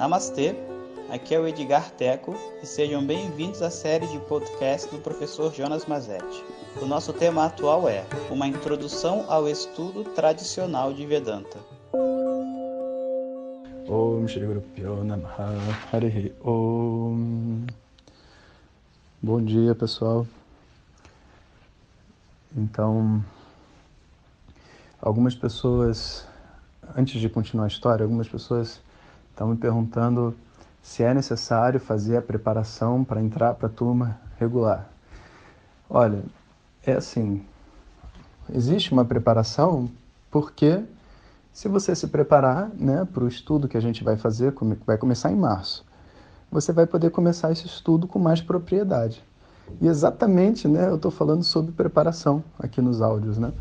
Namastê, aqui é o Edgar Teco e sejam bem-vindos à série de podcast do professor Jonas Mazetti. O nosso tema atual é Uma Introdução ao Estudo Tradicional de Vedanta. Bom dia pessoal Então Algumas pessoas Antes de continuar a história Algumas pessoas estão me perguntando Se é necessário fazer a preparação para entrar para a turma regular Olha, é assim Existe uma preparação porque se você se preparar né, para o estudo que a gente vai fazer, vai começar em março, você vai poder começar esse estudo com mais propriedade. E exatamente, né, eu estou falando sobre preparação aqui nos áudios, né?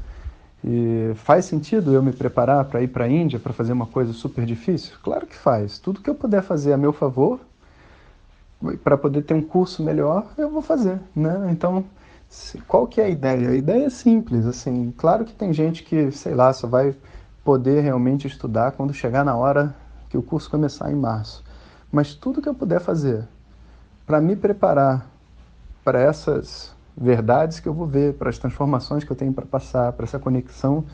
E faz sentido eu me preparar para ir para a Índia para fazer uma coisa super difícil? Claro que faz. Tudo que eu puder fazer a meu favor para poder ter um curso melhor, eu vou fazer, né? Então, qual que é a ideia? A ideia é simples, assim. Claro que tem gente que, sei lá, só vai poder realmente estudar quando chegar na hora que o curso começar em março. Mas tudo que eu puder fazer para me preparar para essas verdades que eu vou ver, para as transformações que eu tenho para passar, para essa conexão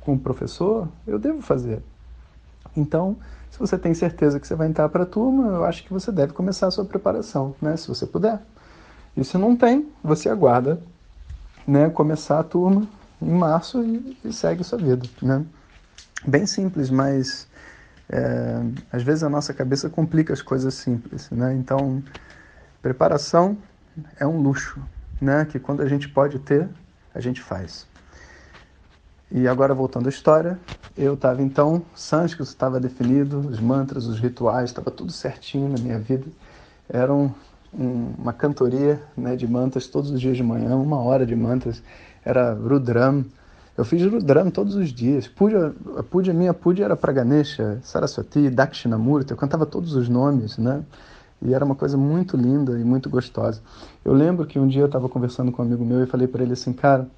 com o professor, eu devo fazer. Então, se você tem certeza que você vai entrar para a turma, eu acho que você deve começar a sua preparação, né, se você puder. E se não tem, você aguarda né, começar a turma em março e, e segue sua vida, né? bem simples, mas é, às vezes a nossa cabeça complica as coisas simples, né? Então, preparação é um luxo, né? Que quando a gente pode ter, a gente faz. E agora voltando à história, eu estava então, sânscrito estava definido, os mantras, os rituais, estava tudo certinho na minha vida. Era um, um, uma cantoria né, de mantras todos os dias de manhã, uma hora de mantras. Era Rudram, eu fiz Rudram todos os dias. Puja, a puja, minha puja era para Ganesha, Saraswati, Dakshinamurti. Eu cantava todos os nomes, né? E era uma coisa muito linda e muito gostosa. Eu lembro que um dia eu estava conversando com um amigo meu e falei para ele assim, cara,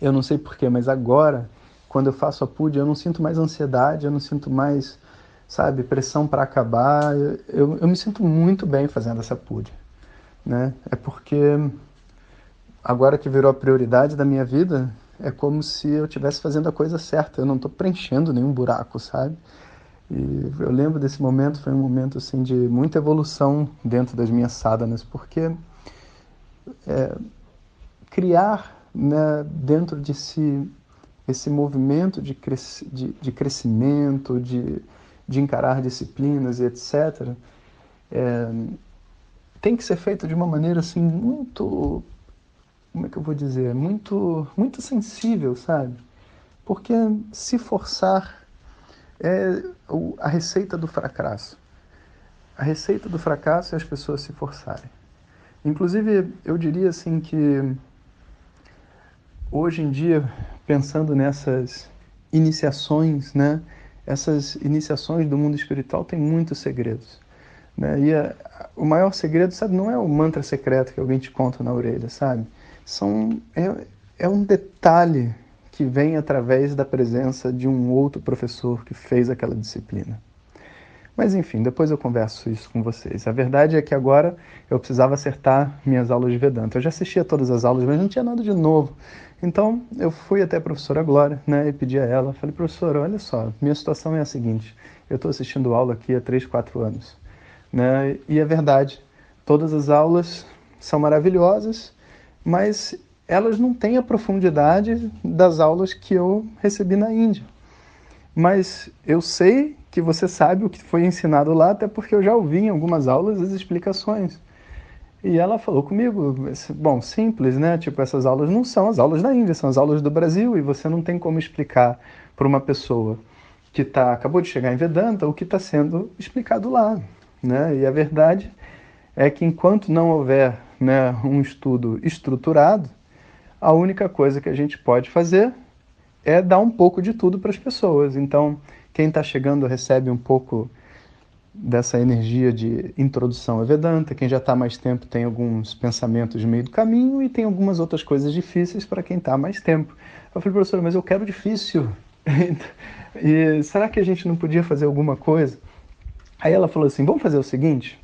eu não sei porquê, mas agora, quando eu faço a puja, eu não sinto mais ansiedade, eu não sinto mais, sabe, pressão para acabar. Eu, eu me sinto muito bem fazendo essa puja, né? É porque agora que virou a prioridade da minha vida, é como se eu estivesse fazendo a coisa certa, eu não estou preenchendo nenhum buraco, sabe? E eu lembro desse momento, foi um momento assim de muita evolução dentro das minhas sadhanas, porque é, criar né, dentro de si esse movimento de, cres de, de crescimento, de, de encarar disciplinas e etc., é, tem que ser feito de uma maneira assim muito como é que eu vou dizer, muito, muito sensível, sabe? Porque se forçar é a receita do fracasso. A receita do fracasso é as pessoas se forçarem. Inclusive, eu diria assim que hoje em dia, pensando nessas iniciações, né? Essas iniciações do mundo espiritual têm muitos segredos. Né? E a, o maior segredo, sabe, não é o mantra secreto que alguém te conta na orelha, sabe? são, é, é um detalhe que vem através da presença de um outro professor que fez aquela disciplina. Mas enfim, depois eu converso isso com vocês. A verdade é que agora eu precisava acertar minhas aulas de Vedanta. Eu já assistia todas as aulas, mas não tinha nada de novo. Então eu fui até a professora Glória né, e pedi a ela, falei, professora, olha só, minha situação é a seguinte, eu estou assistindo aula aqui há 3, 4 anos. Né, e é verdade, todas as aulas são maravilhosas, mas elas não têm a profundidade das aulas que eu recebi na Índia. Mas eu sei que você sabe o que foi ensinado lá, até porque eu já ouvi em algumas aulas as explicações. E ela falou comigo, bom, simples, né? Tipo, essas aulas não são as aulas da Índia, são as aulas do Brasil, e você não tem como explicar para uma pessoa que tá, acabou de chegar em Vedanta o que está sendo explicado lá. Né? E a verdade é que enquanto não houver né, um estudo estruturado, a única coisa que a gente pode fazer é dar um pouco de tudo para as pessoas. Então, quem está chegando recebe um pouco dessa energia de introdução a Vedanta, quem já está mais tempo tem alguns pensamentos no meio do caminho e tem algumas outras coisas difíceis para quem está mais tempo. Eu falei, professor, mas eu quero difícil. e será que a gente não podia fazer alguma coisa? Aí ela falou assim: vamos fazer o seguinte,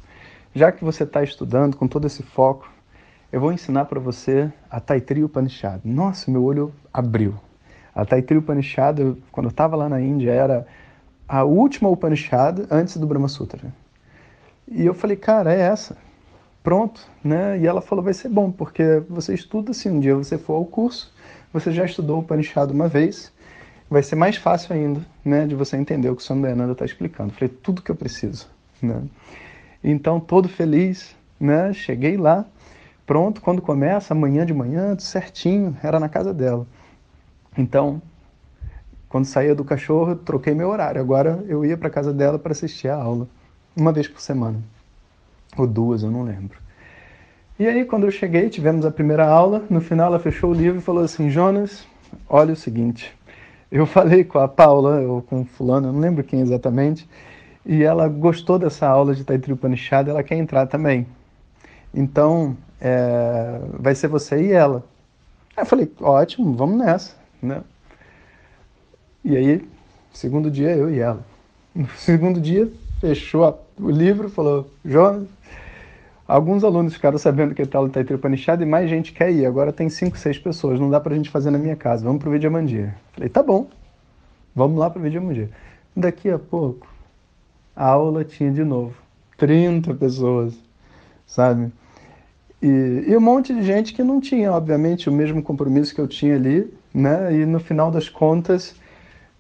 já que você está estudando com todo esse foco, eu vou ensinar para você a Taitri Upanishad. Nossa, meu olho abriu. A Taitri Upanishad, quando eu estava lá na Índia, era a última Upanishad antes do Brahma Sutra. E eu falei, cara, é essa. Pronto, né? E ela falou, vai ser bom, porque você estuda, se um dia você for ao curso, você já estudou Upanishad uma vez, vai ser mais fácil ainda, né, de você entender o que o Swami Dayananda está explicando. Falei, tudo que eu preciso, né? Então, todo feliz, né? Cheguei lá, pronto, quando começa, amanhã de manhã, certinho, era na casa dela. Então, quando saía do cachorro, troquei meu horário. Agora eu ia para casa dela para assistir a aula, uma vez por semana, ou duas, eu não lembro. E aí, quando eu cheguei, tivemos a primeira aula. No final, ela fechou o livro e falou assim: Jonas, olha o seguinte. Eu falei com a Paula, ou com o fulano, eu não lembro quem exatamente, e ela gostou dessa aula de Taitri Upanishad, ela quer entrar também. Então, é, vai ser você e ela. Aí eu falei, ótimo, vamos nessa, né? E aí, segundo dia, eu e ela. No segundo dia, fechou a, o livro, falou, Jonas, alguns alunos ficaram sabendo que está o Taitri Upanishad e mais gente quer ir. Agora tem cinco, seis pessoas, não dá pra gente fazer na minha casa, vamos pro Vidyamandir. Falei, tá bom, vamos lá pro Vidyamandir. Daqui a pouco, a aula tinha de novo 30 pessoas, sabe? E, e, um monte de gente que não tinha, obviamente, o mesmo compromisso que eu tinha ali, né? E no final das contas,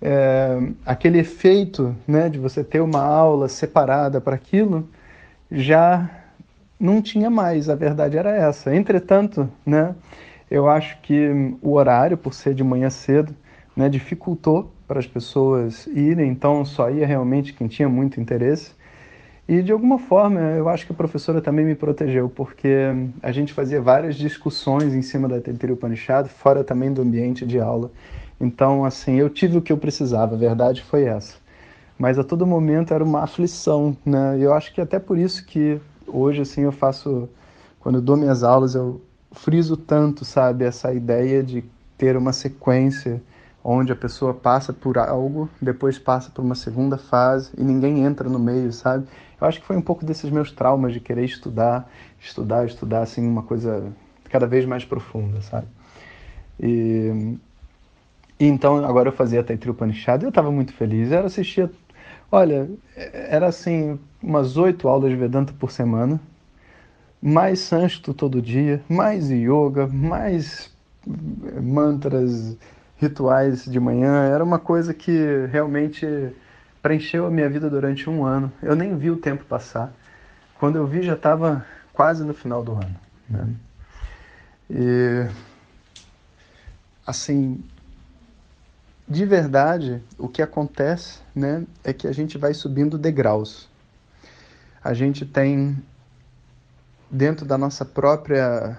é, aquele efeito, né, de você ter uma aula separada para aquilo, já não tinha mais. A verdade era essa. Entretanto, né, eu acho que o horário, por ser de manhã cedo, né, dificultou para as pessoas irem, então só ia realmente quem tinha muito interesse. E de alguma forma, eu acho que a professora também me protegeu, porque a gente fazia várias discussões em cima da Taittiriya Upanishad, fora também do ambiente de aula. Então, assim, eu tive o que eu precisava, a verdade foi essa. Mas a todo momento era uma aflição, né? E eu acho que até por isso que hoje, assim, eu faço... Quando eu dou minhas aulas, eu friso tanto, sabe? Essa ideia de ter uma sequência onde a pessoa passa por algo, depois passa por uma segunda fase e ninguém entra no meio, sabe? Eu acho que foi um pouco desses meus traumas de querer estudar, estudar, estudar, assim, uma coisa cada vez mais profunda, sabe? E, e então, agora eu fazia Taitri Upanishad e eu estava muito feliz. Eu assistia, olha, era assim, umas oito aulas de Vedanta por semana, mais sânscrito todo dia, mais yoga, mais mantras, rituais de manhã, era uma coisa que realmente preencheu a minha vida durante um ano. Eu nem vi o tempo passar. Quando eu vi, já estava quase no final do ano. Né? E, assim, de verdade, o que acontece né, é que a gente vai subindo degraus. A gente tem, dentro da nossa própria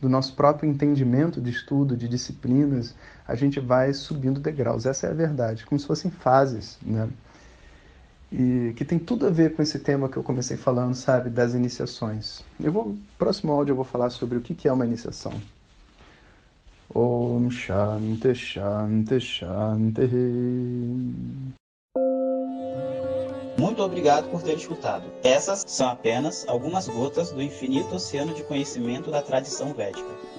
do nosso próprio entendimento de estudo, de disciplinas, a gente vai subindo degraus. Essa é a verdade, como se fossem fases, né? E que tem tudo a ver com esse tema que eu comecei falando, sabe, das iniciações. Eu vou, próximo áudio eu vou falar sobre o que é uma iniciação. Om Shanti Shanti Shanti. Muito obrigado por ter escutado. Essas são apenas algumas gotas do infinito oceano de conhecimento da tradição védica.